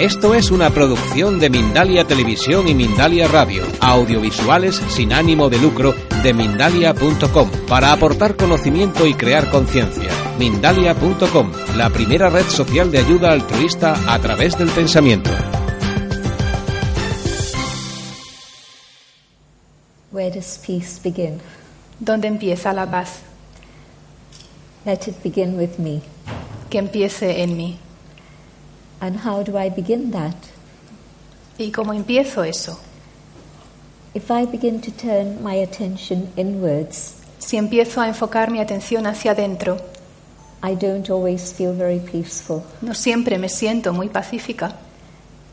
Esto es una producción de Mindalia Televisión y Mindalia Radio, audiovisuales sin ánimo de lucro de mindalia.com, para aportar conocimiento y crear conciencia. Mindalia.com, la primera red social de ayuda altruista a través del pensamiento. Where does peace begin? ¿Dónde empieza la paz? Let it begin with me. Que empiece en mí. And how do I begin that? ¿Y cómo empiezo eso? If I begin to turn my attention inwards, Si empiezo a enfocar mi atención hacia adentro, I don't always feel very peaceful. no siempre me siento muy pacífica.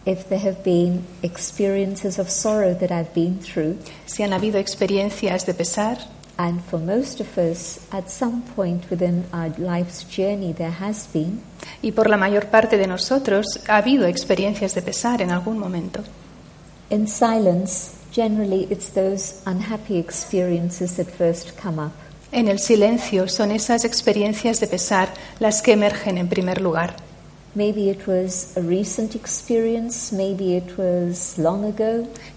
If there have been experiences of sorrow that I've been through, Si han habido experiencias de pesar, and for most of us, at some point within our life's journey, there has been, y por la mayor parte de nosotros ha habido experiencias de pesar en algún momento. in silence, generally it's those unhappy experiences that first come up. En el silencio son esas experiencias de pesar las que emergen en primer lugar.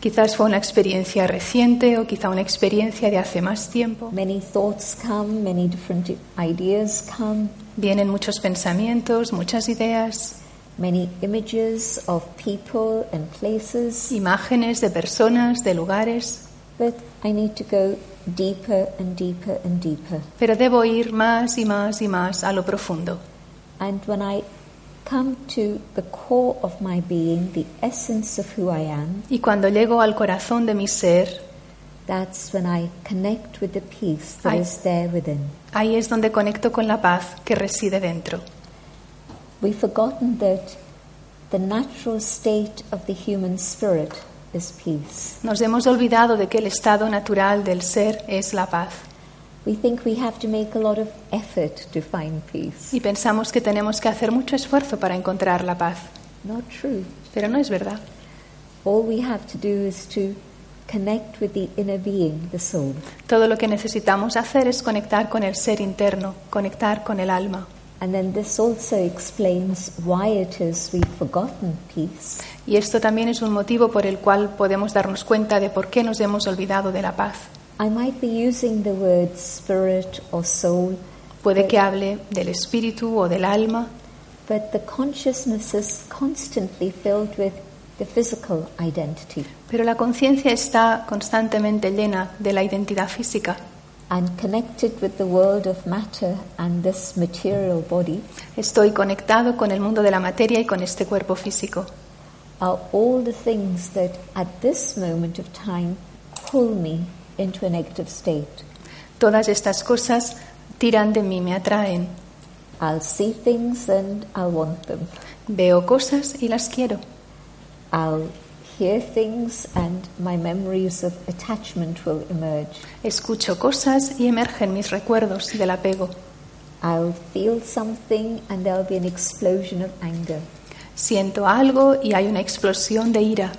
Quizás fue una experiencia reciente o quizá una experiencia de hace más tiempo. Many thoughts come, many different ideas come, Vienen muchos pensamientos, muchas ideas, many images of people and places. imágenes de personas, de lugares, But I need to go deeper and deeper and deeper. pero debo ir más y más y más a lo profundo. And when I come to the core of my being, the essence of who I am, Y cuando llego al corazón de mi ser, that's when I connect with the peace that Ay. is there within. ahí es donde conecto con la paz que reside dentro. We've forgotten that the natural state of the human spirit is peace. Nos hemos olvidado de que el estado natural del ser es la paz We think we have to make a lot of effort to find peace. y pensamos que tenemos que hacer mucho esfuerzo para encontrar la paz, Not true. pero no es verdad. All we have to do is to connect with the inner being, the soul. Todo lo que necesitamos hacer es conectar con el ser interno, conectar con el alma. And then this also explains why it is we've forgotten peace. Y esto también es un motivo por el cual podemos darnos cuenta de por qué nos hemos olvidado de la paz. I might be using the word spirit or soul, Puede que hable del espíritu o del alma, but the consciousness is constantly filled with the physical identity. pero la conciencia está constantemente llena de la identidad física and connected with the world of matter and this material body Estoy conectado con el mundo de la materia y con este cuerpo físico. are all the things that at this moment of time pull me into a negative state. Todas estas cosas tiran de mí, me atraen. I'll see things and I'll want them. Veo cosas y las quiero. I'll hear things and my memories of attachment will emerge. Escucho cosas y emergen mis recuerdos del apego. I'll feel something and there'll be an explosion of anger. Siento algo y hay una explosión de ira.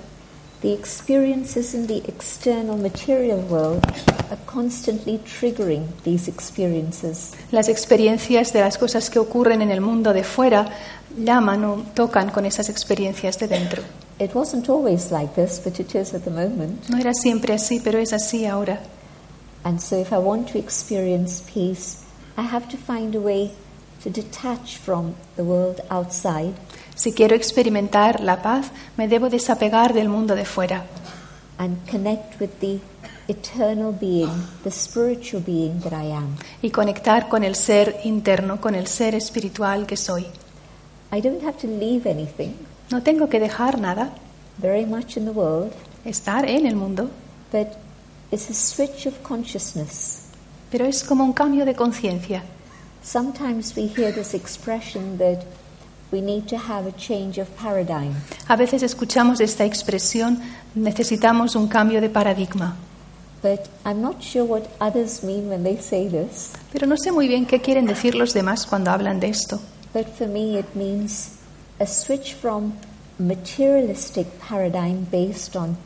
The experiences in the external material world are constantly triggering these experiences. Las experiencias de las cosas que ocurren en el mundo de fuera llaman o tocan con esas experiencias de dentro. It wasn't always like this, but it is at the moment. No era siempre así, pero es así ahora. And so, if I want to experience peace, I have to find a way to detach from the world outside Si quiero experimentar la paz, me debo desapegar del mundo de fuera and connect with the eternal being, the spiritual being that I am. y conectar con el ser interno, con el ser espiritual que soy. I don't have to leave anything, No tengo que dejar nada, very much in the world, estar en el mundo, but it's a switch of consciousness. pero es como un cambio de conciencia. Sometimes we hear this expression that we need to have a change of paradigm. A veces escuchamos esta expresión, necesitamos un cambio de paradigma. But I'm not sure what others mean when they say this. Pero no sé muy bien qué quieren decir los demás cuando hablan de esto. But for me, it means a switch from materialistic paradigm based on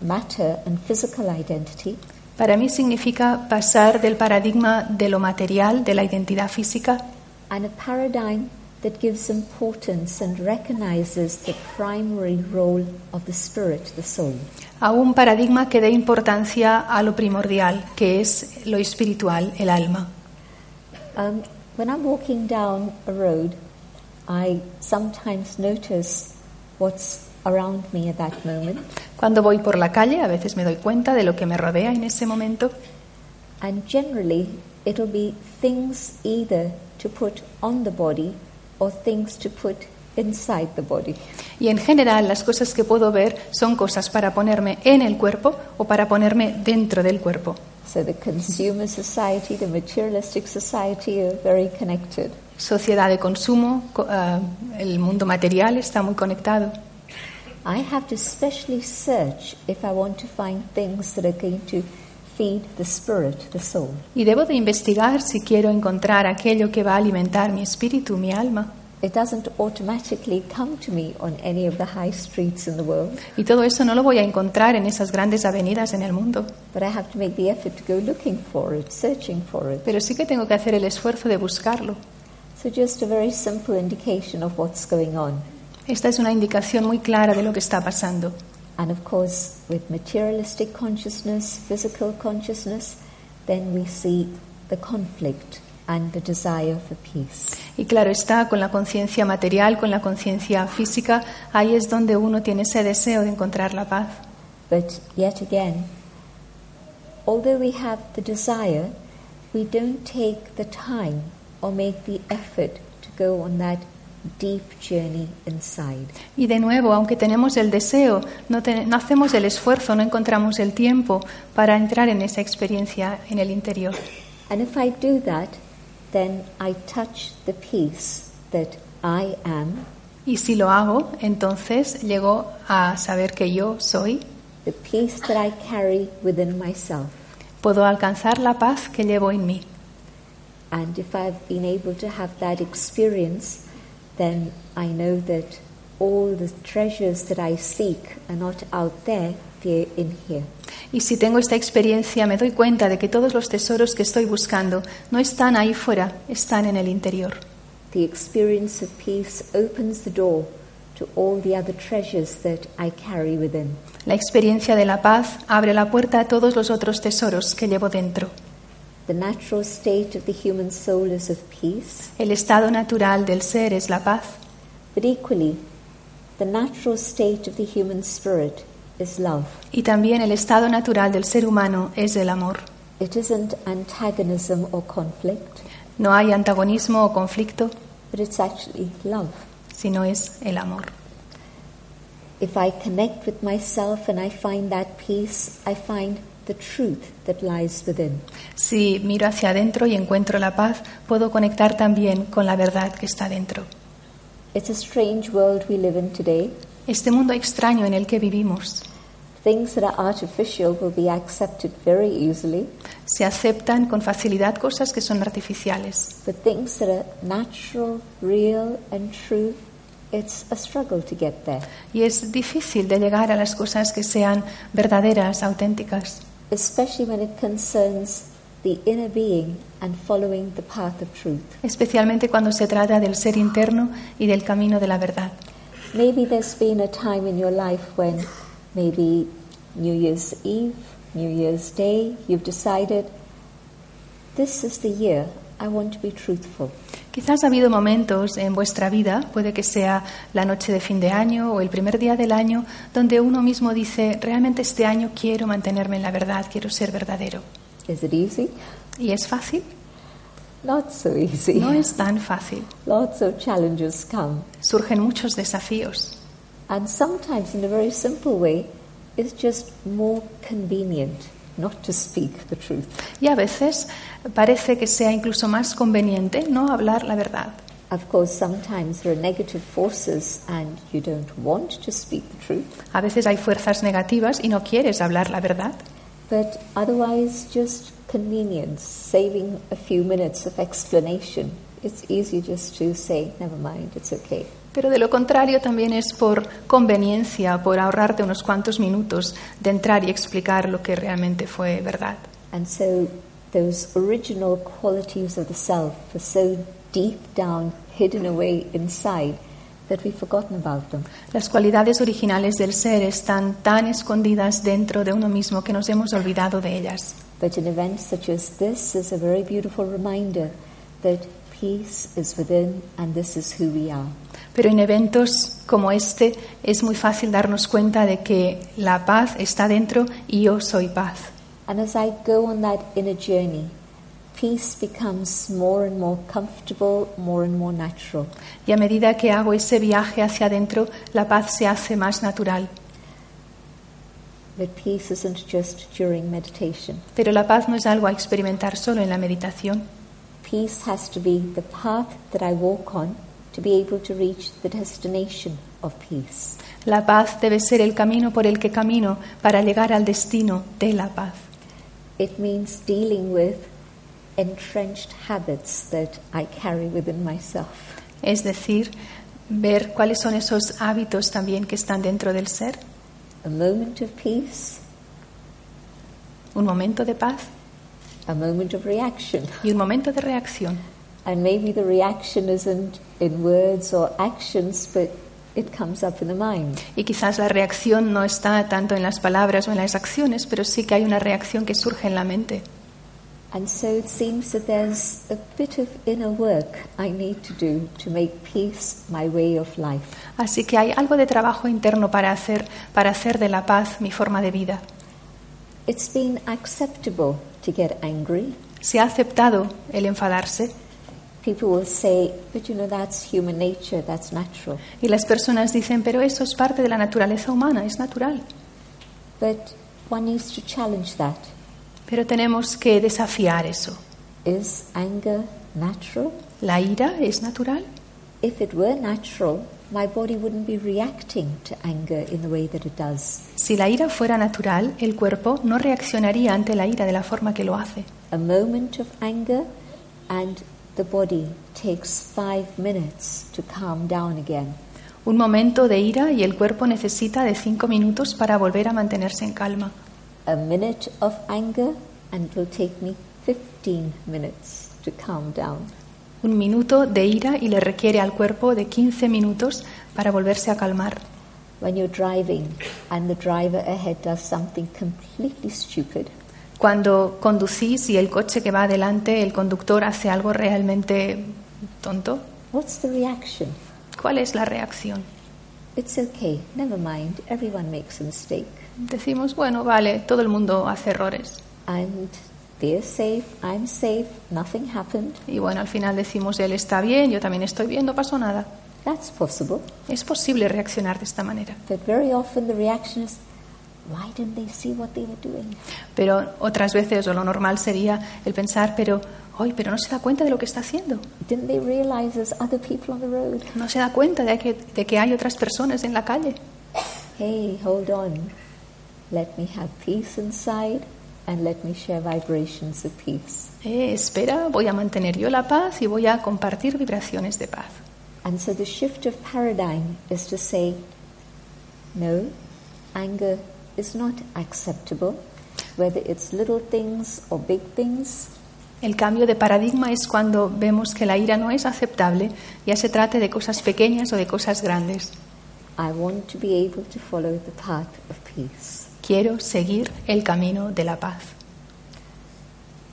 matter and physical identity Para mí significa pasar del paradigma de lo material, de la identidad física, and a paradigm that gives importance and recognizes the primary role of the spirit, the soul. a un paradigma que dé importancia a lo primordial, que es lo espiritual, el alma. Um, when I'm walking down a road, I sometimes notice what's around me at that moment, Cuando voy por la calle, a veces me doy cuenta de lo que me rodea en ese momento and generally it'll be things either to put on the body or things to put inside the body. y en general las cosas que puedo ver son cosas para ponerme en el cuerpo o para ponerme dentro del cuerpo. So the consumer society, the materialistic society are very connected. Sociedad de consumo, co- ah, el mundo material está muy conectado. I have to specially search if I want to find things that are going to feed the spirit, the soul. Y debo de investigar si quiero encontrar aquello que va a alimentar mi espíritu, mi alma. It doesn't automatically come to me on any of the high streets in the world, Y todo eso no lo voy a encontrar en esas grandes avenidas en el mundo. but I have to make the effort to go looking for it, searching for it. Pero sí que tengo que hacer el esfuerzo de buscarlo. So just a very simple indication of what's going on. Esta es una indicación muy clara de lo que está pasando. And of course, with materialistic consciousness, physical consciousness, then we see the conflict and the desire for peace. Y claro está, con la conciencia material, con la conciencia física, ahí es donde uno tiene ese deseo de encontrar la paz. But yet again, although we have the desire, we don't take the time or make the effort to go on that deep journey inside. Y de nuevo, aunque tenemos el deseo, no, te- no hacemos el esfuerzo, no encontramos el tiempo para entrar en esa experiencia en el interior. And if I do that, then I touch the peace that I am, Y si lo hago, entonces llego a saber que yo soy, the peace that I carry within myself. puedo alcanzar la paz que llevo en mí. And if I've been able to have that experience, then I know that all the treasures that I seek are not out there, they're in here. Y si tengo esta experiencia, me doy cuenta de que todos los tesoros que estoy buscando no están ahí fuera, están en el interior. The experience of peace opens the door to all the other treasures that I carry within. La experiencia de la paz abre la puerta a todos los otros tesoros que llevo dentro. The natural state of the human soul is of peace, El estado natural del ser es la paz, but equally, the natural state of the human spirit is love. y también el estado natural del ser humano es el amor. It isn't antagonism or conflict, No hay antagonismo o conflicto, but it's actually love. sino es el amor. If I connect with myself and I find that peace, I find the truth that lies within. Si miro hacia adentro y encuentro la paz, puedo conectar también con la verdad que está dentro. It's a strange world we live in today. Este mundo extraño en el que vivimos Things that are artificial will be accepted very easily, se aceptan con facilidad cosas que son artificiales, but things that are natural, real, and true, it's a struggle to get there, y es difícil de llegar a las cosas que sean verdaderas, auténticas, especially when it concerns the inner being and following the path of truth. especialmente cuando se trata del ser interno y del camino de la verdad. Maybe there's been a time in your life when maybe New Year's Eve, New Year's Day, you've decided this is the year I want to be truthful. Quizás ha habido momentos en vuestra vida, puede que sea la noche de fin de año o el primer día del año, donde uno mismo dice, realmente este año quiero mantenerme en la verdad, quiero ser verdadero. Is it easy? ¿Y es fácil? Not so easy. No es tan fácil. Lots of challenges come. Surgen muchos desafíos. And sometimes, in a very simple way, it's just more convenient not to speak the truth. Y a veces parece que sea incluso más conveniente no hablar la verdad. Of course, sometimes there are negative forces and you don't want to speak the truth, A veces hay fuerzas negativas y no quieres hablar la verdad, but otherwise, just convenience, saving a few minutes of explanation. It's easy just to say, never mind, it's okay. pero de lo contrario también es por conveniencia, por ahorrarte unos cuantos minutos de entrar y explicar lo que realmente fue verdad. And so, those original qualities of the self are so deep down, hidden away inside, that we've forgotten about them. Las cualidades originales del ser están tan escondidas dentro de uno mismo que nos hemos olvidado de ellas. But an event such as this is a very beautiful reminder that peace is within and this is who we are. Pero en eventos como este es muy fácil darnos cuenta de que la paz está dentro y yo soy paz. And as I go on that inner journey, peace becomes more and more comfortable, more and more natural. Y a medida que hago ese viaje hacia adentro, la paz se hace más natural. But peace isn't just during meditation. Pero la paz no es algo a experimentar solo en la meditación. Peace has to be the path that I walk on to be able to reach the destination of peace. La paz debe ser el camino por el que camino para llegar al destino de la paz. It means dealing with entrenched habits that I carry within myself. Es decir, ver cuáles son esos hábitos también que están dentro del ser. A moment of peace, Un momento de paz a moment of reaction. y un momento de reacción. And maybe the reaction isn't in words or actions, but it comes up in the mind. Y quizás la reacción no está tanto en las palabras o en las acciones, pero sí que hay una reacción que surge en la mente. And so it seems that there's a bit of inner work I need to do to make peace my way of life. Así que hay algo de trabajo interno para hacer, para hacer de la paz mi forma de vida. It's been acceptable to get angry. Se ha aceptado el enfadarse y las personas dicen, pero eso es parte de la naturaleza humana, es natural. But one needs to challenge that. Pero tenemos que desafiar eso. Is anger natural? ¿La ira es natural? If it were natural, my body wouldn't be reacting to anger in the way that it does. Si la ira fuera natural, el cuerpo no reaccionaría ante la ira de la forma que lo hace. A moment of anger, and the body takes five minutes to calm down again. Un momento de ira y el cuerpo necesita de cinco minutos para volver a mantenerse en calma. A minute of anger, and it will take me 15 minutes to calm down. Un minuto de ira y le requiere al cuerpo de 15 minutos para volverse a calmar. When you're driving and the driver ahead does something completely stupid, Cuando conducís y el coche que va adelante, el conductor hace algo realmente tonto, what's the reaction? ¿cuál es la reacción? It's okay, never mind, everyone makes a mistake. Decimos, bueno, vale, todo el mundo hace errores. And they're safe, I'm safe, nothing happened. Y bueno, al final decimos, él está bien, yo también estoy bien, no pasó nada. That's possible. Es posible reaccionar de esta manera. But very often the reaction is, why didn't they see what they were doing? Pero otras veces, o lo normal sería el pensar, pero, hoy, pero no se da cuenta de lo que está haciendo. Didn't they realize there's other people on the road? No se da cuenta de que, de que hay otras personas en la calle. Hey, hold on. Let me have peace inside and let me share vibrations of peace. Eh, espera, voy a mantener yo la paz y voy a compartir vibraciones de paz. And so the shift of paradigm is to say, no, anger is not acceptable, whether it's little things or big things. El cambio de paradigma es cuando vemos que la ira no es aceptable, ya se trate de cosas pequeñas o de cosas grandes. I want to be able to follow the path of peace. Quiero seguir el camino de la paz.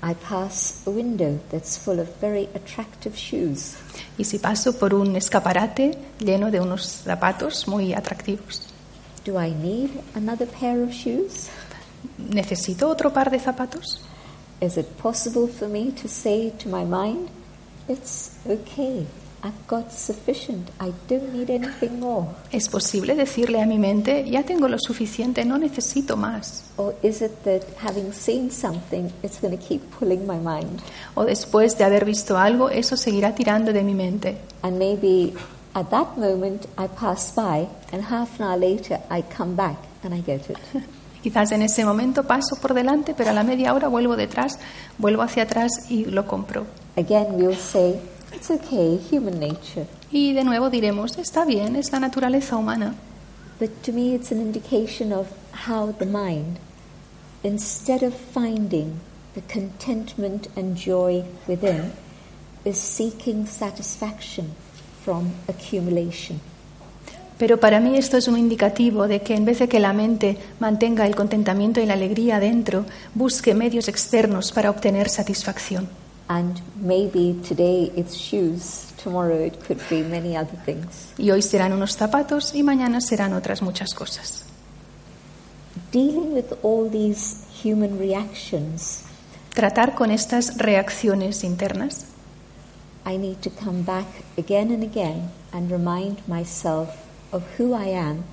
I pass a window that's full of very attractive shoes. Y si paso por un escaparate lleno de unos zapatos muy atractivos, Do I need another pair of shoes? ¿necesito otro par de zapatos? Is it possible for me to say to my mind, it's okay, I've got sufficient. I don't need anything more. ¿Es posible decirle a mi mente, ya tengo lo suficiente, no necesito más? Or is it that having seen something, it's going to keep pulling my mind? O después de haber visto algo, eso seguirá tirando de mi mente. And maybe at that moment I pass by, and half an hour later I come back and I get it. Quizás en ese momento paso por delante, pero a la media hora vuelvo detrás, vuelvo hacia atrás y lo compro. Again, we'll say, it's okay, human nature. Y de nuevo diremos, está bien, es la naturaleza humana. But to me, it's an indication of how the mind, instead of finding the contentment and joy within, is seeking satisfaction from accumulation. Pero para mí esto es un indicativo de que en vez de que la mente mantenga el contentamiento y la alegría dentro, busque medios externos para obtener satisfacción. And maybe today it's shoes, tomorrow it could be many other things. Y hoy serán unos zapatos y mañana serán otras muchas cosas. Dealing with all these human reactions, Tratar con estas reacciones internas, I need to come back again and again and remind myself of who I am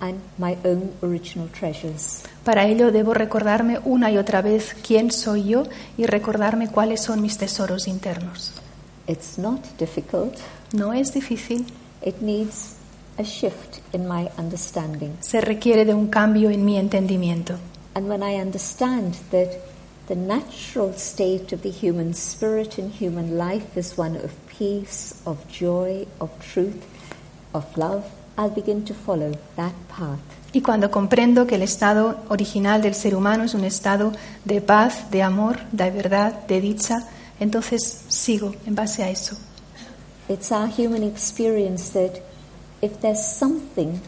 and my own original treasures. para ello debo recordarme una y otra vez quién soy yo y recordarme cuáles son mis tesoros internos. It's not difficult. No es difícil, It needs a shift in my understanding. se requiere de un cambio en mi entendimiento. And when I understand that the natural state of the human spirit and human life is one of peace, of joy, of truth, of love, I'll begin to follow that path. Y cuando comprendo que el estado original del ser humano es un estado de paz, de amor, de verdad, de dicha, entonces sigo en base a eso. It's our human experience that if there's something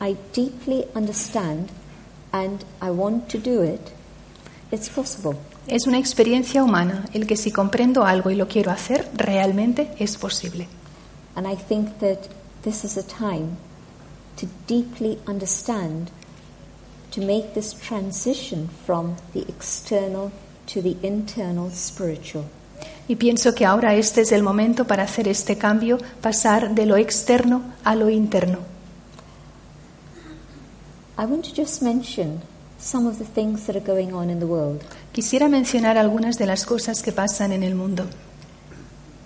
I deeply understand and I want to do it, it's possible. Es una experiencia humana el que si comprendo algo y lo quiero hacer, realmente es posible. And I think that this is a time to deeply understand, to make this transition from the external to the internal spiritual. Y pienso que ahora este es el momento para hacer este cambio, pasar de lo externo a lo interno. I want to just mention some of the things that are going on in the world. Quisiera mencionar algunas de las cosas que pasan en el mundo.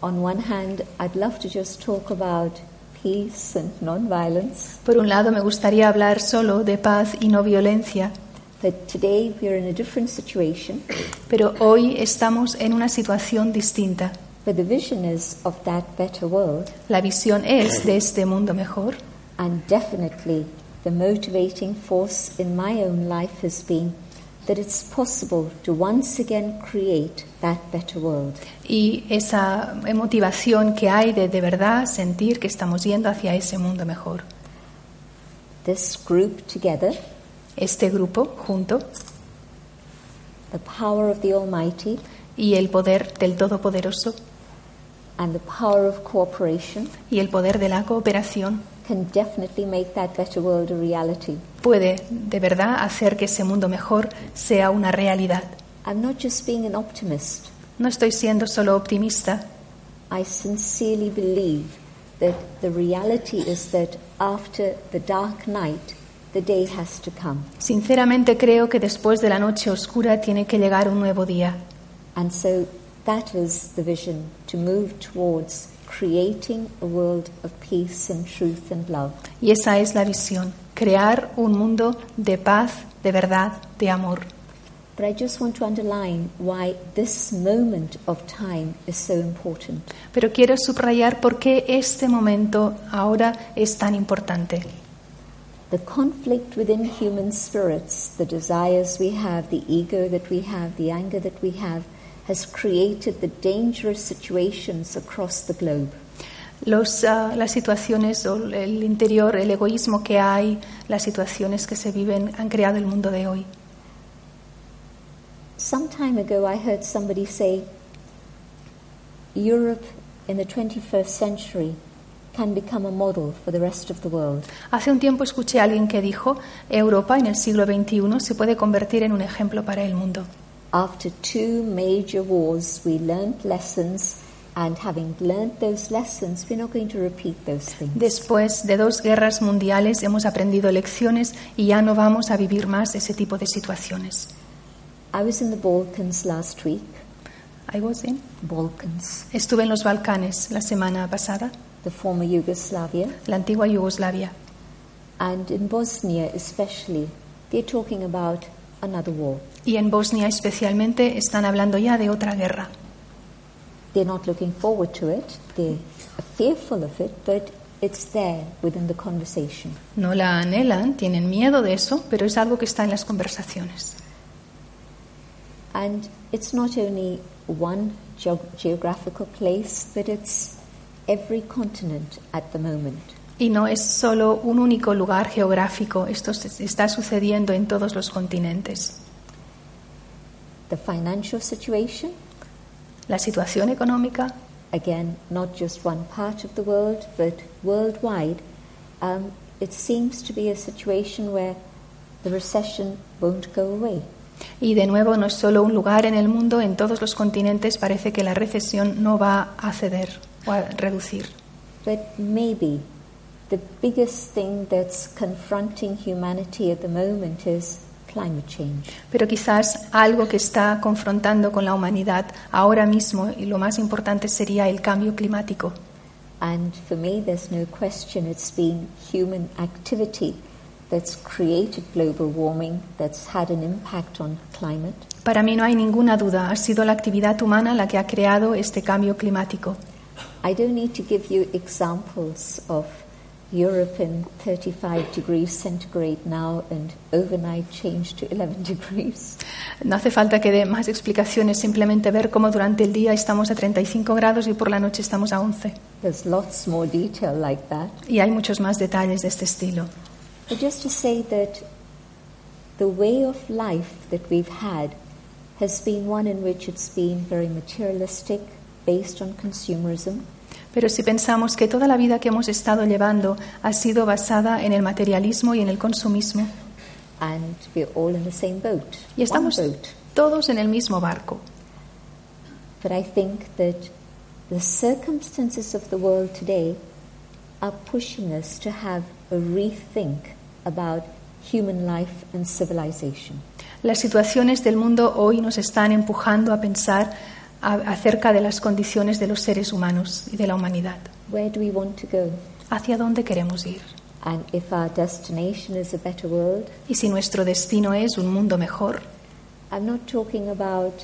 On one hand, I'd love to just talk about peace and non-violence, Por un lado, me gustaría hablar solo de paz y no violencia, but today we're in a different situation pero hoy estamos en una situación distinta. where the vision is of that better world La visión es de este mundo mejor And definitely, the motivating force in my own life has been that it's possible to once again create that better world. y esa motivación que hay de de verdad sentir que estamos yendo hacia ese mundo mejor. This group together, Este grupo junto the power of the Almighty y el poder del Todopoderoso and the power of cooperation, y el poder de la cooperación can definitely make that better world a reality. puede de verdad hacer que ese mundo mejor sea una realidad. I'm not just being an optimist. No estoy siendo solo optimista, I sincerely believe that the reality is that after the dark night, the day has to come. sinceramente creo que después de la noche oscura tiene que llegar un nuevo día. And so that is the vision to move towards creating a world of peace and truth and love. Y esa es la visión, crear un mundo de paz, de verdad, de amor. But I just want to underline why this moment of time is so important. Pero quiero subrayar por qué este momento ahora es tan importante. The conflict within human spirits, the desires we have, the ego that we have, the anger that we have, has created the dangerous situations across the globe. Los, ah, las situaciones o el interior, el egoísmo que hay, las situaciones que se viven han creado el mundo de hoy. Some time ago, I heard somebody say Europe in the 21st century can become a model for the rest of the world. Hace un tiempo escuché a alguien que dijo, Europa en el siglo XXI se puede convertir en un ejemplo para el mundo. After two major wars, we learned lessons And having learned those lessons, we're not going to repeat those things. Después de dos guerras mundiales hemos aprendido lecciones y ya no vamos a vivir más ese tipo de situaciones. I was in the Balkans last week. I was in- Balkans, Estuve en los Balcanes la semana pasada, the former Yugoslavia, la antigua Yugoslavia, and in Bosnia especially, they're talking about another war. y en Bosnia especialmente están hablando ya de otra guerra. They're not looking forward to it, they're fearful of it, but it's there within the conversation. No la anhelan, tienen miedo de eso, pero es algo que está en las conversaciones. And it's not only one geog- geographical place, but it's every continent at the moment. Y no es solo un único lugar geográfico, esto se- está sucediendo en todos los continentes. The financial situation, La situación económica, again, not just one part of the world, but worldwide, um, it seems to be a situation where the recession won't go away. y de nuevo no es solo un lugar en el mundo, en todos los continentes parece que la recesión no va a ceder o a reducir. But maybe the biggest thing that's confronting humanity at the moment is climate change. Pero quizás algo que está confrontando con la humanidad ahora mismo, y lo más importante sería el cambio climático. And for me, there's no question it's been human activity that's created global warming, that's had an impact on climate. Para mí no hay ninguna duda, ha sido la actividad humana la que ha creado este cambio climático. I don't need to give you examples of Europe in 35 degrees centigrade now and overnight change to 11 degrees. No hace falta que dé más explicaciones, simplemente ver cómo durante el día estamos a 35 grados y por la noche estamos a 11. There's lots more detail like that. Y hay muchos más detalles de este estilo. But just to say that the way of life that we've had has been one in which it's been very materialistic, based on consumerism, Pero si pensamos que toda la vida que hemos estado llevando ha sido basada en el materialismo y en el consumismo, and we're all in the same boat, y estamos boat. todos en el mismo barco. But I think that the circumstances of the world today are pushing us to have a rethink about human life and civilization. Las situaciones del mundo hoy nos están empujando a pensar a- acerca de las condiciones de los seres humanos y de la humanidad. Where do we want to go? ¿Hacia dónde queremos ir? And if our destination is a better world, Y si nuestro destino es un mundo mejor, I'm not talking about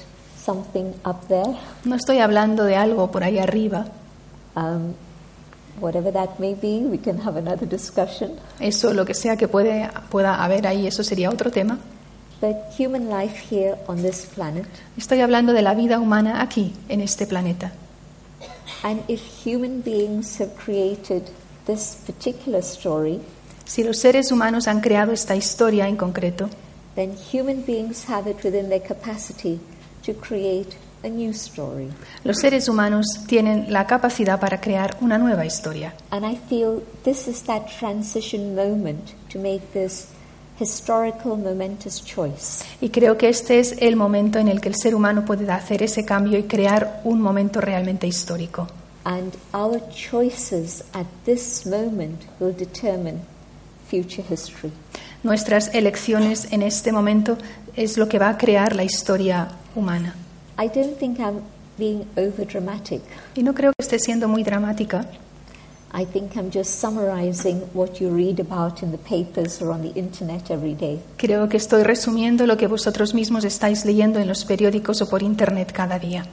something up there, no estoy hablando de algo por ahí arriba, um, whatever that may be, we can have another discussion. eso lo que sea que puede, pueda haber ahí, eso sería otro tema. But human life here on this planet, Estoy hablando de la vida humana aquí, en este planeta. and if human beings have created this particular story, Si los seres humanos han creado esta historia en concreto, then human beings have it within their capacity to create a new story. los seres humanos tienen la capacidad para crear una nueva historia. And I feel this is that transition moment to make this historical, momentous choice. Y creo que este es el momento en el que el ser humano puede hacer ese cambio y crear un momento realmente histórico. And our choices at this moment will determine future history. Nuestras elecciones en este momento es lo que va a crear la historia humana. I don't think I'm being over dramatic. Y no creo que esté siendo muy dramática. I think I'm just summarizing what you read about in the papers or on the internet every day. Creo que estoy resumiendo lo que vosotros mismos estáis leyendo en los periódicos o por Internet cada día.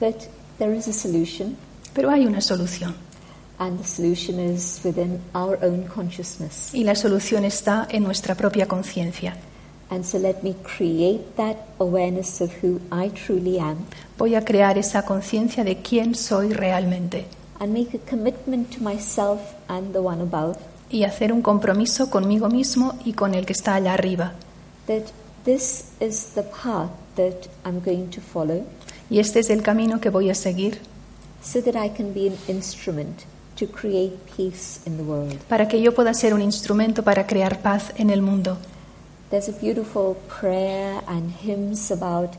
But there is a solution, Pero hay una solución. and the solution is within our own consciousness. Y la solución está en nuestra propia conciencia. And so let me create that awareness of who I truly am Voy a crear esa conciencia de quién soy realmente and make a commitment to myself and the one above y hacer un compromiso conmigo mismo y con el que está allá arriba. that this is the path that I'm going to follow Y este es el camino que voy a seguir so that I can be an instrument to create peace in the world. para que yo pueda ser un instrumento para crear paz en el mundo. There's a beautiful prayer and hymns about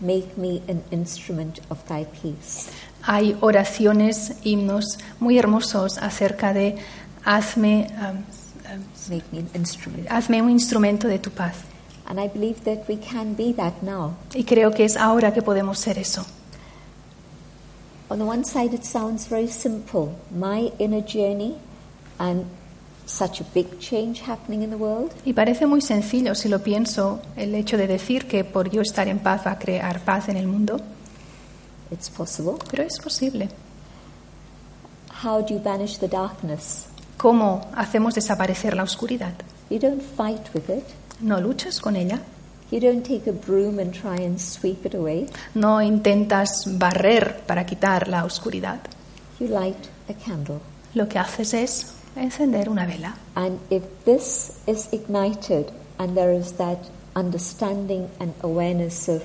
make me an instrument of thy peace. Hay oraciones, himnos muy hermosos acerca de hazme, um, um, hazme un instrumento de tu paz. And I believe that we can be that now. Y creo que es ahora que podemos ser eso. On the one side, it sounds very simple my inner journey and such a big change happening in the world. Y parece muy sencillo si lo pienso, el hecho de decir que por yo estar en paz va a crear paz en el mundo, It's possible. pero es posible. How do you banish the darkness? ¿Cómo hacemos desaparecer la oscuridad? You don't fight with it. No luchas con ella, You don't take a broom and try and sweep it away. no intentas barrer para quitar la oscuridad. You light a candle. Lo que haces es encender una vela. And if this is ignited and there is that understanding and awareness of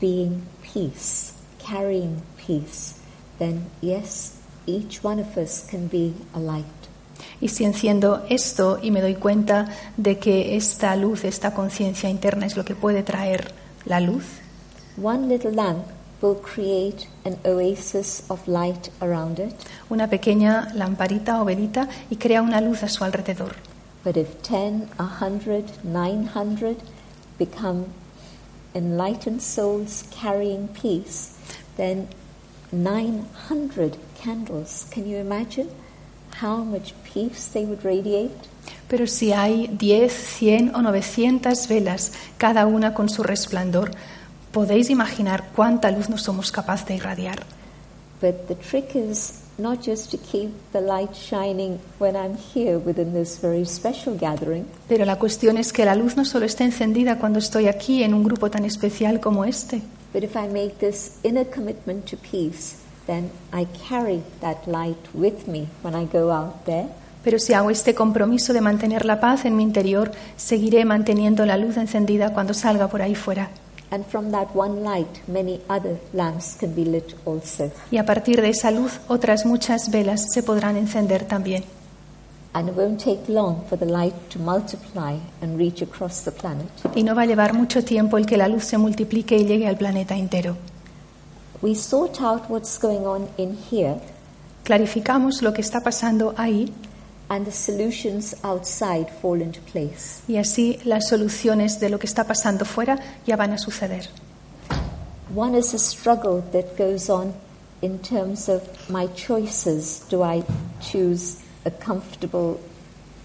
being peace, carrying peace, then yes, each one of us can be a light. Y si enciendo esto y me doy cuenta de que esta luz, esta conciencia interna es lo que puede traer la luz, One little lamp will create an oasis of light around it, una pequeña lamparita o velita y crea una luz a su alrededor. but if 10, 100, 900 become enlightened souls carrying peace, then 900 candles. Can you imagine how much peace they would radiate? Pero si hay 10, 100 o 900 velas, cada una con su resplandor, ¿podéis imaginar cuánta luz no somos capaces de irradiar? But the trick is not just to keep the light shining when I'm here within this very special gathering, Pero la cuestión es que la luz no solo está encendida cuando estoy aquí en un grupo tan especial como este, but if I make this inner commitment to peace, then I carry that light with me when I go out there. pero si hago este compromiso de mantener la paz en mi interior, seguiré manteniendo la luz encendida cuando salga por ahí fuera. And from that one light, many other lamps can be lit also. Y a partir de esa luz, otras muchas velas se podrán encender también. And it won't take long for the light to multiply and reach across the planet. Y no va a llevar mucho tiempo el que la luz se multiplique y llegue al planeta entero. We sort out what's going on in here, Clarificamos lo que está pasando ahí and the solutions outside fall into place. y así las soluciones de lo que está pasando fuera ya van a suceder. One is a struggle that goes on in terms of my choices. Do I choose a comfortable,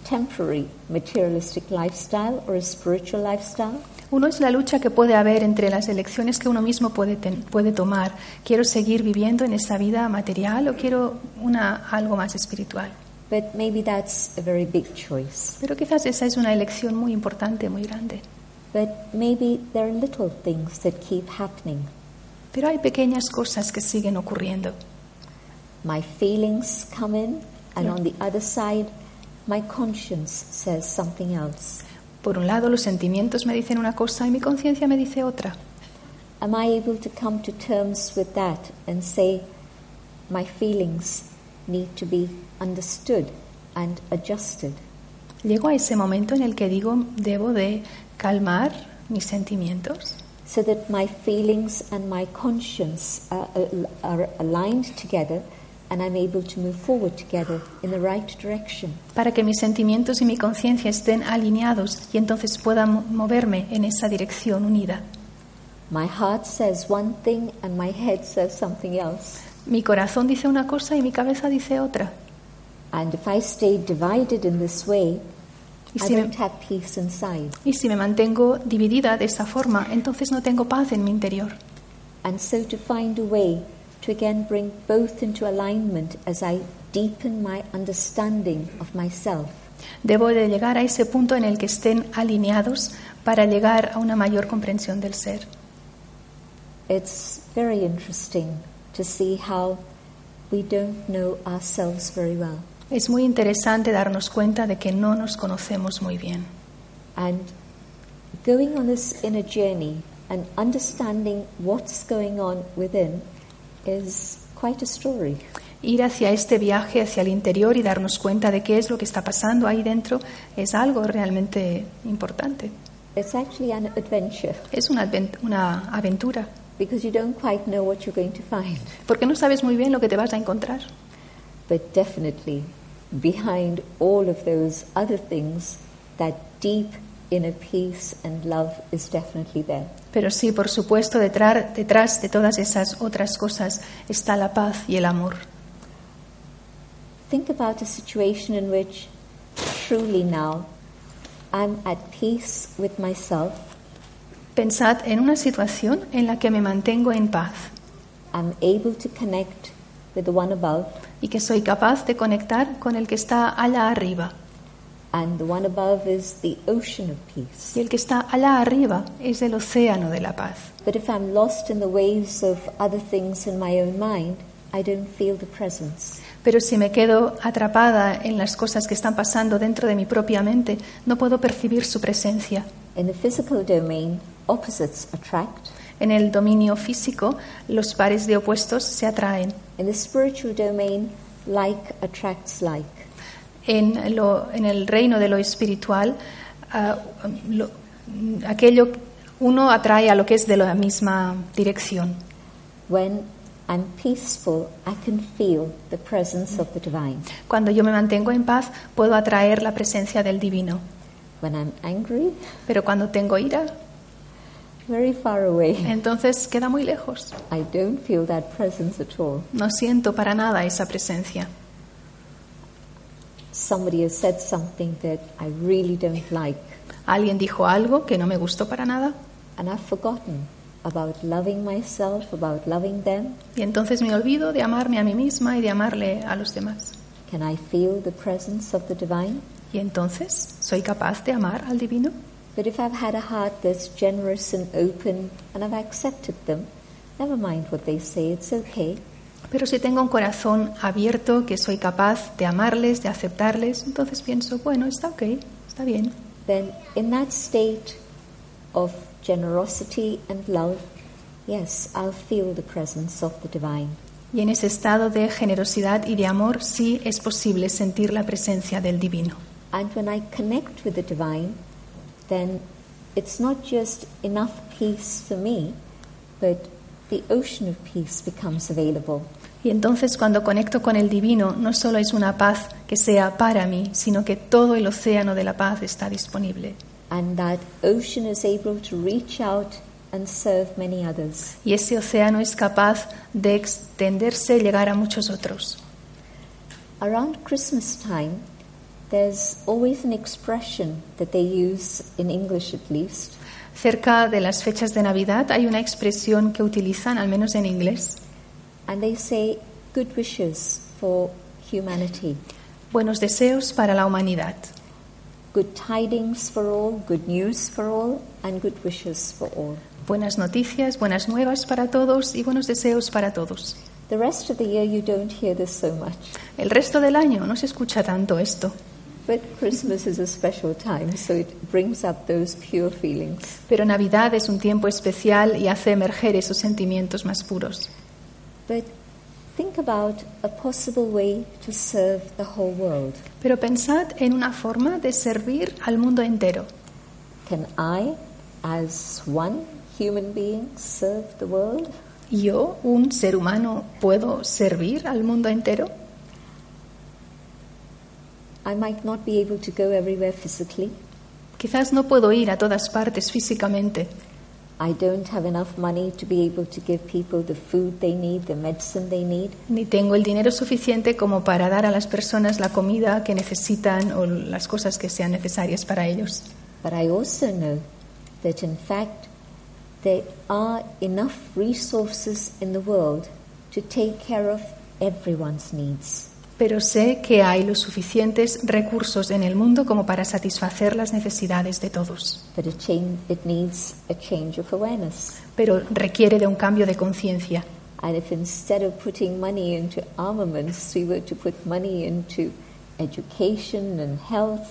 temporary, materialistic lifestyle or a spiritual lifestyle? Uno es la lucha que puede haber entre las elecciones que uno mismo puede, ten- puede tomar. ¿Quiero seguir viviendo en esta vida material o quiero una, algo más espiritual? But maybe that's a very big choice. Pero quizás esa es una elección muy importante, muy grande. But maybe there are little things that keep happening. Pero hay pequeñas cosas que siguen ocurriendo. My feelings come in, and on the other side, my conscience says something else. Por un lado, los sentimientos me dicen una cosa y mi conciencia me dice otra. Am I able to come to terms with that and say, my feelings need to be understood and adjusted? Llego a ese momento en el que digo, debo de calmar mis sentimientos So that my feelings and my conscience are, are aligned together and I'm able to move forward together in the right direction. para que mis sentimientos y mi conciencia estén alineados y entonces pueda mo- moverme en esa dirección unida. My heart says one thing and my head says something else. Mi corazón dice una cosa y mi cabeza dice otra. And if I stay divided in this way, Y I si, me, don't have peace inside. y si me mantengo dividida de esa forma, entonces no tengo paz en mi interior. And so to find a way to again bring both into alignment as I deepen my understanding of myself. Debo de llegar a ese punto en el que estén alineados para llegar a una mayor comprensión del ser. It's very interesting to see how we don't know ourselves very well. Es muy interesante darnos cuenta de que no nos conocemos muy bien. And going on this inner journey and understanding what's going on within is quite a story. Ir hacia este viaje, hacia el interior y darnos cuenta de qué es lo que está pasando ahí dentro es algo realmente importante. It's actually an adventure. Es una, una aventura. because you don't quite know what you're going to find. porque no sabes muy bien lo que te vas a encontrar. But definitely, behind all of those other things, that deep inner peace and love is definitely there. Pero sí, por supuesto, detrás, detrás de todas esas otras cosas está la paz y el amor. Think about a situation in which truly now I'm at peace with myself, Pensad en una situación en la que me mantengo en paz I'm able to connect with the one above, y que soy capaz de conectar con el que está allá arriba. And the one above is the ocean of peace. Y el que está allá arriba es el océano de la paz. But if I'm lost in the waves of other things in my own mind, I don't feel the presence. Pero si me quedo atrapada en las cosas que están pasando dentro de mi propia mente, no puedo percibir su presencia. In the physical domain, opposites attract. En el dominio físico, los pares de opuestos se atraen. In the spiritual domain, like attracts like. En, lo- en el reino de lo espiritual, ah, lo- aquello uno atrae a lo que es de la misma dirección. When I'm peaceful, I can feel the presence of the divine. Cuando yo me mantengo en paz, puedo atraer la presencia del divino. When I'm angry, Pero cuando tengo ira, very far away, entonces queda muy lejos. I don't feel that presence at all. No siento para nada esa presencia. Somebody has said something that I really don't like, Alguien dijo algo que no me gustó para nada and I've forgotten about loving myself, about loving them. y entonces me olvido de amarme a mí misma y de amarle a los demás. Can I feel the presence of the divine? Y entonces, ¿soy capaz de amar al divino? But if I've had a heart that's generous and open and I've accepted them, never mind what they say, it's okay. Pero si tengo un corazón abierto, que soy capaz de amarles, de aceptarles, entonces pienso, bueno, está ok, está bien. Then, in that state of generosity and love, yes, I'll feel the presence of the divine. Y en ese estado de generosidad y de amor sí es posible sentir la presencia del divino. And when I connect with the divine, then it's not just enough peace for me, but the ocean of peace becomes available. Y entonces cuando conecto con el divino, no solo es una paz que sea para mí, sino que todo el océano de la paz está disponible. And that ocean is able to reach out and serve many others. Y ese océano es capaz de extenderse, llegar a muchos otros. Around Christmas time, there's always an expression that they use, in English at least, Cerca de las fechas de Navidad hay una expresión que utilizan, al menos en inglés, and they say good wishes for humanity, buenos deseos para la humanidad, good tidings for all, good news for all, and good wishes for all. buenas noticias, buenas nuevas para todos y buenos deseos para todos. The rest of the year, you don't hear this so much, El resto del año no se escucha tanto esto, but Christmas is a special time, so it brings up those pure feelings. pero Navidad es un tiempo especial y hace emerger esos sentimientos más puros. But think about a possible way to serve the whole world. Pero pensad en una forma de servir al mundo entero. Can I, as one human being, serve the world? ¿Yo, un ser humano, puedo servir al mundo entero? I might not be able to go everywhere physically. Quizás no puedo ir a todas partes físicamente. I don't have enough money to be able to give people the food they need, the medicine they need. Ni tengo el dinero suficiente como para dar a las personas la comida que necesitan o las cosas que sean necesarias para ellos. But I also know that in fact there are enough resources in the world to take care of everyone's needs. Pero sé que hay los suficientes recursos en el mundo como para satisfacer las necesidades de todos. But it, change, it needs a change of awareness. Pero requiere de un cambio de conciencia. And if instead of putting money into armaments, we were to put money into education and health,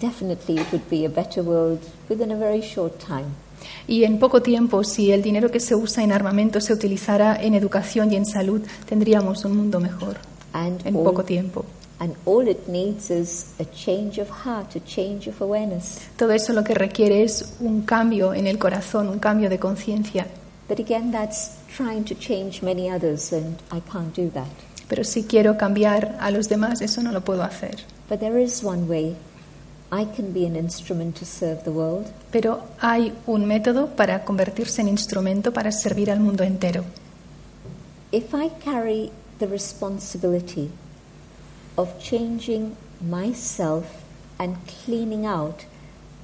definitely it would be a better world within a very short time. Y en poco tiempo, si el dinero que se usa en armamento se utilizara en educación y en salud, tendríamos un mundo mejor. And En all, poco tiempo. and all it needs is a change of heart, a change of awareness. Todo eso lo que requiere es un cambio en el corazón, un cambio de conciencia. But again, that's trying to change many others, and I can't do that. Pero si quiero cambiar a los demás, eso no lo puedo hacer. But there is one way I can be an instrument to serve the world. Pero hay un método para convertirse en instrumento para servir al mundo entero. If I carry the responsibility of changing myself and cleaning out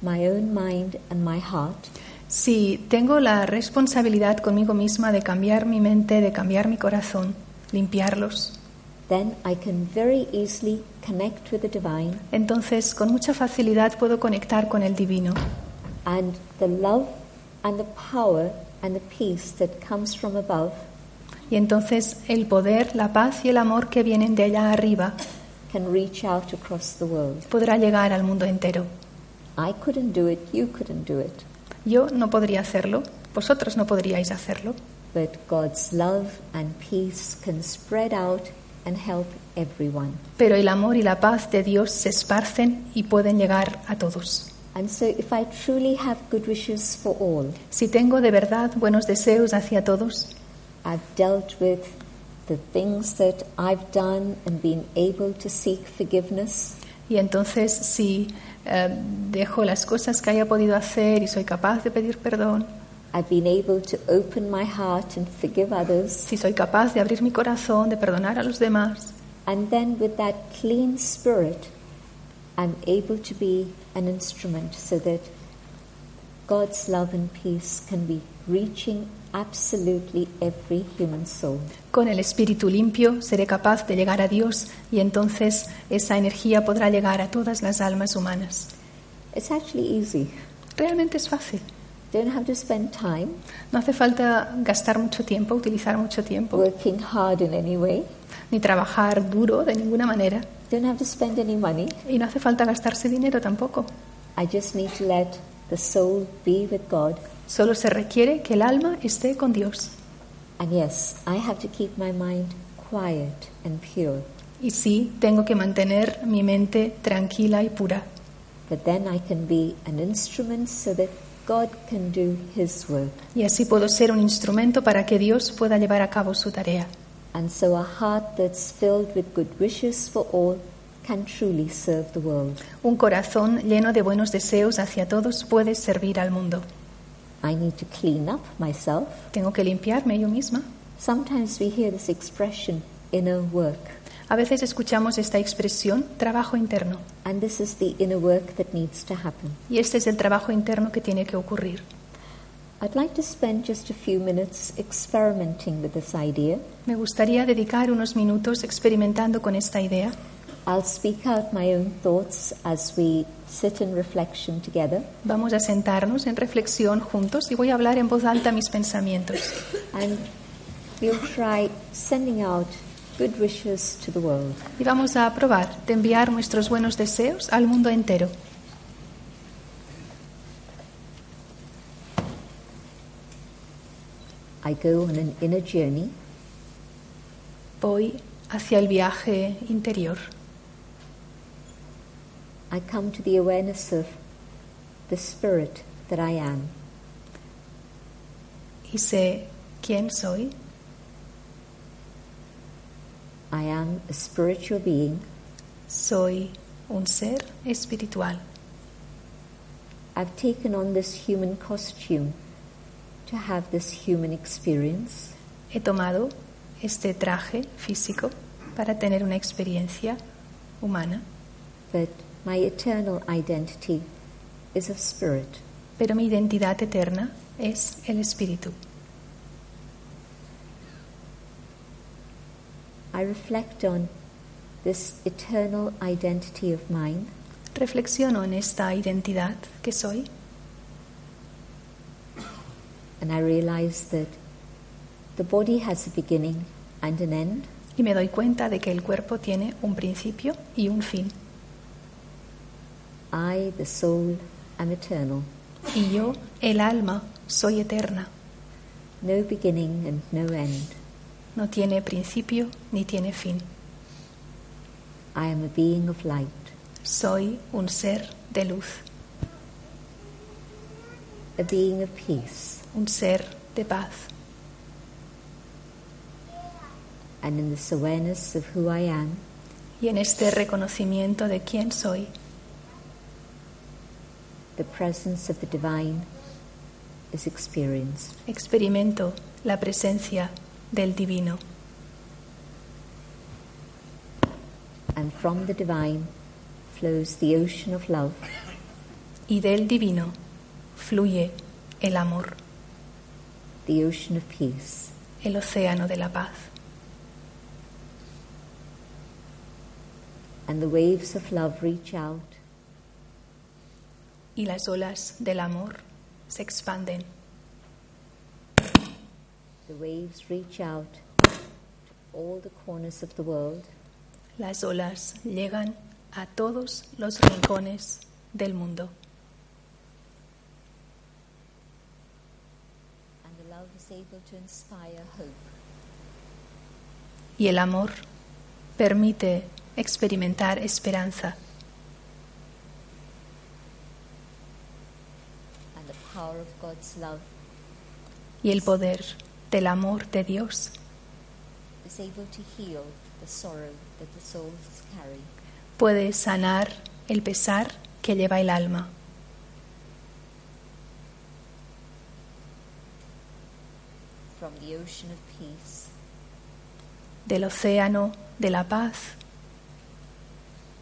my own mind and my heart, Si tengo la responsabilidad conmigo misma de cambiar mi mente, de cambiar mi corazón, limpiarlos, then I can very easily connect with the divine entonces con mucha facilidad puedo conectar con el divino. and the love and the power and the peace that comes from above Y entonces el poder, la paz y el amor que vienen de allá arriba can reach out across the world. podrá llegar al mundo entero. I couldn't do it, you couldn't do it, Yo no podría hacerlo, vosotros no podríais hacerlo, but God's love and peace can spread out and help everyone. pero el amor y la paz de Dios se esparcen y pueden llegar a todos. And so, if I truly have good wishes for all, Si tengo de verdad buenos deseos hacia todos, I've dealt with the things that I've done and been able to seek forgiveness. y entonces si eh, dejo las cosas que haya podido hacer y soy capaz de pedir perdón, I've been able to open my heart and forgive others. si soy capaz de abrir mi corazón, de perdonar a los demás, And then, with that clean spirit, I'm able to be an instrument so that God's love and peace can be reaching absolutely every human soul. con el espíritu limpio seré capaz de llegar a Dios y entonces esa energía podrá llegar a todas las almas humanas. It's actually easy. Realmente es fácil. Don't have to spend time No hace falta gastar mucho tiempo, utilizar mucho tiempo, working hard in any way. ni trabajar duro de ninguna manera. Don't have to spend any money. Y no hace falta gastarse dinero tampoco. I just need to let the soul be with God. Solo se requiere que el alma esté con Dios. And yes, I have to keep my mind quiet and pure. Y sí, tengo que mantener mi mente tranquila y pura. But then I can be an instrument so that God can do His work. Y así puedo ser un instrumento para que Dios pueda llevar a cabo su tarea. And so a heart that's filled with good wishes for all can truly serve the world. Un corazón lleno de buenos deseos hacia todos puede servir al mundo. I need to clean up myself. Tengo que limpiarme yo misma. Sometimes we hear this expression, inner work. A veces escuchamos esta expresión, trabajo interno. And this is the inner work that needs to happen. Y este es el trabajo interno que tiene que ocurrir. I'd like to spend just a few minutes experimenting with this idea. Me gustaría dedicar unos minutos experimentando con esta idea. I'll speak out my own thoughts as we sit in reflection together. Vamos a sentarnos en reflexión juntos y voy a hablar en voz alta mis pensamientos. And we'll try sending out good wishes to the world. Y vamos a probar de enviar nuestros buenos deseos al mundo entero. I go on an inner journey Voy hacia el viaje interior. I come to the awareness of the spirit that I am. y sé quién soy. I am a spiritual being. Soy un ser espiritual. I've taken on this human costume to have this human experience. He tomado este traje físico para tener una experiencia humana, But my eternal identity is of spirit. pero mi identidad eterna es el espíritu. I reflect on this eternal identity of mine Reflexiono en esta identidad que soy and I realize that the body has a beginning and an end. y me doy cuenta de que el cuerpo tiene un principio y un fin. I, the soul, am eternal. Y yo, el alma, soy eterna. No beginning and no end. No tiene principio ni tiene fin. I am a being of light. Soy un ser de luz, a being of peace. un ser de paz. And in this awareness of who I am, Y en este reconocimiento de quién soy, the presence of the divine is experienced. experimento la presencia del divino. And from the divine flows the ocean of love, Y del divino fluye el amor, the ocean of peace. el océano de la paz. And the waves of love reach out Y las olas del amor se expanden. The waves reach out to all the corners of the world Las olas llegan a todos los rincones del mundo. and the love is able to inspire hope. Y el amor permite experimentar esperanza. And the power of God's love Y el poder del amor de Dios is able to heal the sorrow that the souls carry. puede sanar el pesar que lleva el alma. From the ocean of peace, Del océano de la paz,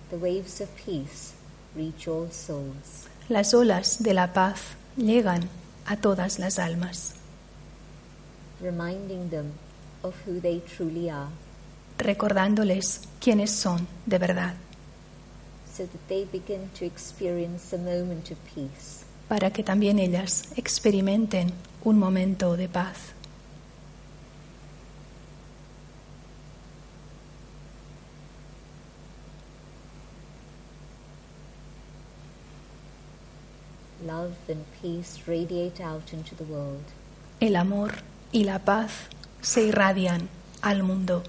the waves of peace reach all souls. las olas de la paz llegan a todas las almas, reminding them of who they truly are, recordándoles quiénes son de verdad, so that they begin to experience a moment of peace. para que también ellas experimenten un momento de paz. Love and peace radiate out into the world, El amor y la paz se irradian al mundo.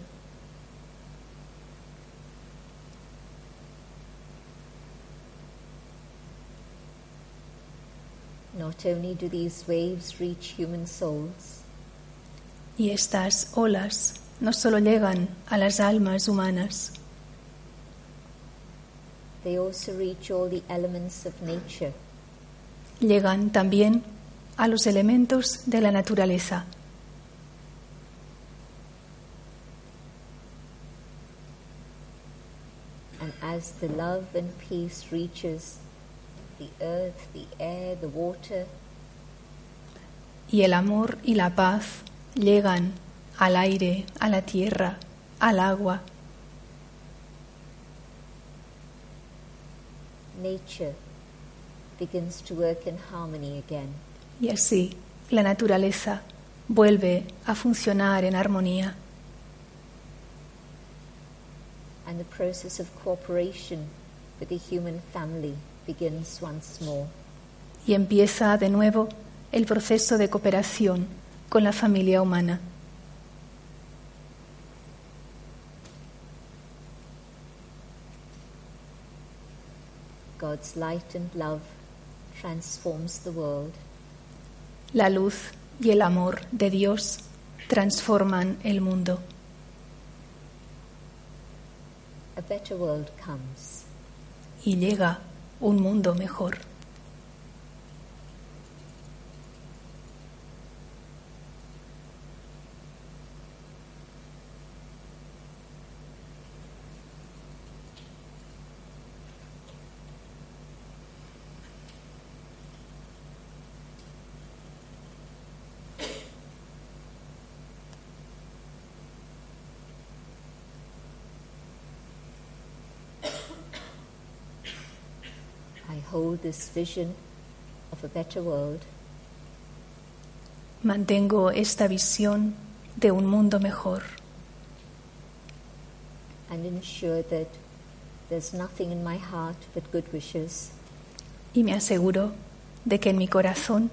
Not only do these waves reach human souls, Y estas olas no solo llegan a las almas humanas, they also reach all the elements of nature, llegan también a los elementos de la naturaleza. and as the love and peace reaches the earth, the air, the water, Y el amor y la paz llegan al aire, a la tierra, al agua. nature begins to work in harmony again. Y así la naturaleza vuelve a funcionar en armonía. And the process of cooperation with the human family begins once more. Y empieza de nuevo el proceso de cooperación con la familia humana. God's light and love transforms the world, La luz y el amor de Dios transforman el mundo. a better world comes. y llega un mundo mejor. Hold this vision of a better world. Mantengo esta visión de un mundo mejor. And ensure that there's nothing in my heart but good wishes. Y me aseguro de que en mi corazón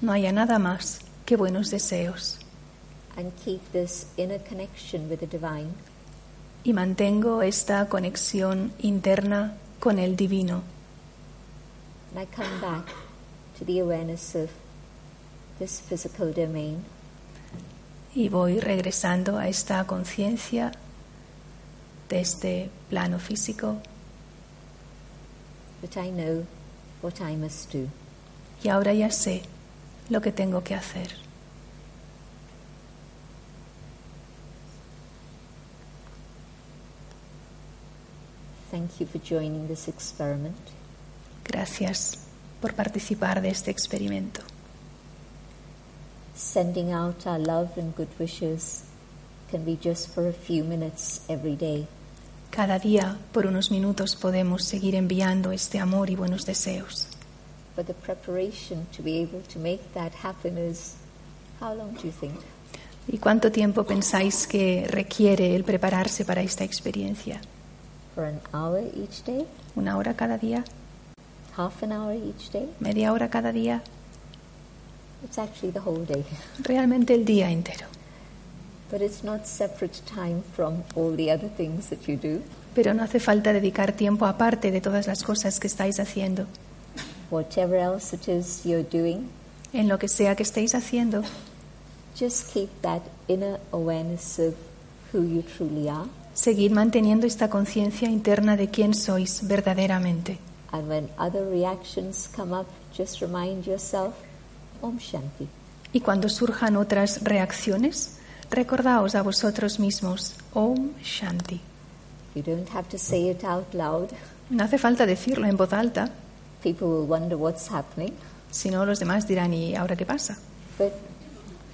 no haya nada más que buenos deseos. And keep this inner connection with the divine. Y mantengo esta conexión interna con el divino and I come back to the awareness of this physical domain, y voy regresando a esta conciencia de este plano físico but I know what I must do. y ahora ya sé lo que tengo que hacer. Thank you for joining this experiment. Gracias por participar de este experimento. Sending out our love and good wishes can be just for a few minutes every day. Cada día, por unos minutos, podemos seguir enviando este amor y buenos deseos. But the preparation to be able to make that happen is how long do you think? ¿Y cuánto tiempo pensáis que requiere el prepararse para esta experiencia? For an hour each day? ¿Una hora cada día? Half an hour each day? ¿Media hora cada día? It's actually the whole day. Realmente el día entero. But it's not separate time from all the other things that you do. Pero no hace falta dedicar tiempo aparte de todas las cosas que estáis haciendo. Whatever else it is you're doing, En lo que sea que estéis haciendo, just keep that inner awareness of who you truly are. seguid manteniendo esta conciencia interna de quién sois verdaderamente. And when other reactions come up, just remind yourself, Om Shanti. Y cuando surjan otras reacciones, recordaos a vosotros mismos, Om Shanti. You don't have to say it out loud. No hace falta decirlo en voz alta, People will wonder what's happening. si no los demás dirán, ¿y ahora qué pasa? But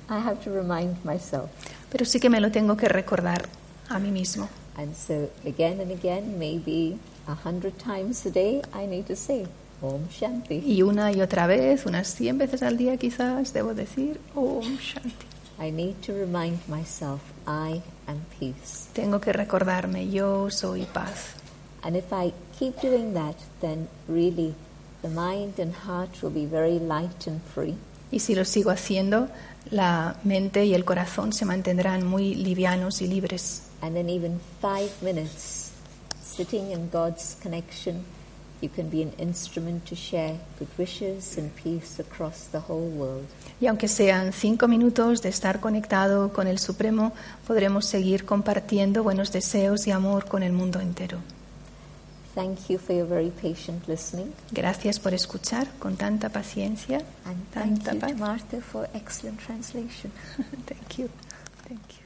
I have to remind myself. Pero sí que me lo tengo que recordar a mí mismo. And so again and again, maybe a hundred times a day, I need to say Om Shanti. Y una y otra vez, unas 100 veces al día quizás, debo decir, Om Shanti. I need to remind myself, I am peace. Tengo que recordarme, yo soy paz. And if I keep doing that, then really the mind and heart will be very light and free. Y si lo sigo haciendo, la mente y el corazón se mantendrán muy livianos y libres. And then even five minutes sitting in God's connection, you can be an instrument to share good wishes and peace across the whole world. Y aunque sean cinco minutos de estar conectado con el Supremo, podremos seguir compartiendo buenos deseos y amor con el mundo entero. Thank you for your very patient listening. Gracias por escuchar con tanta paciencia. And thank Tanta you to paz. Martha for excellent translation. Thank you. Thank you.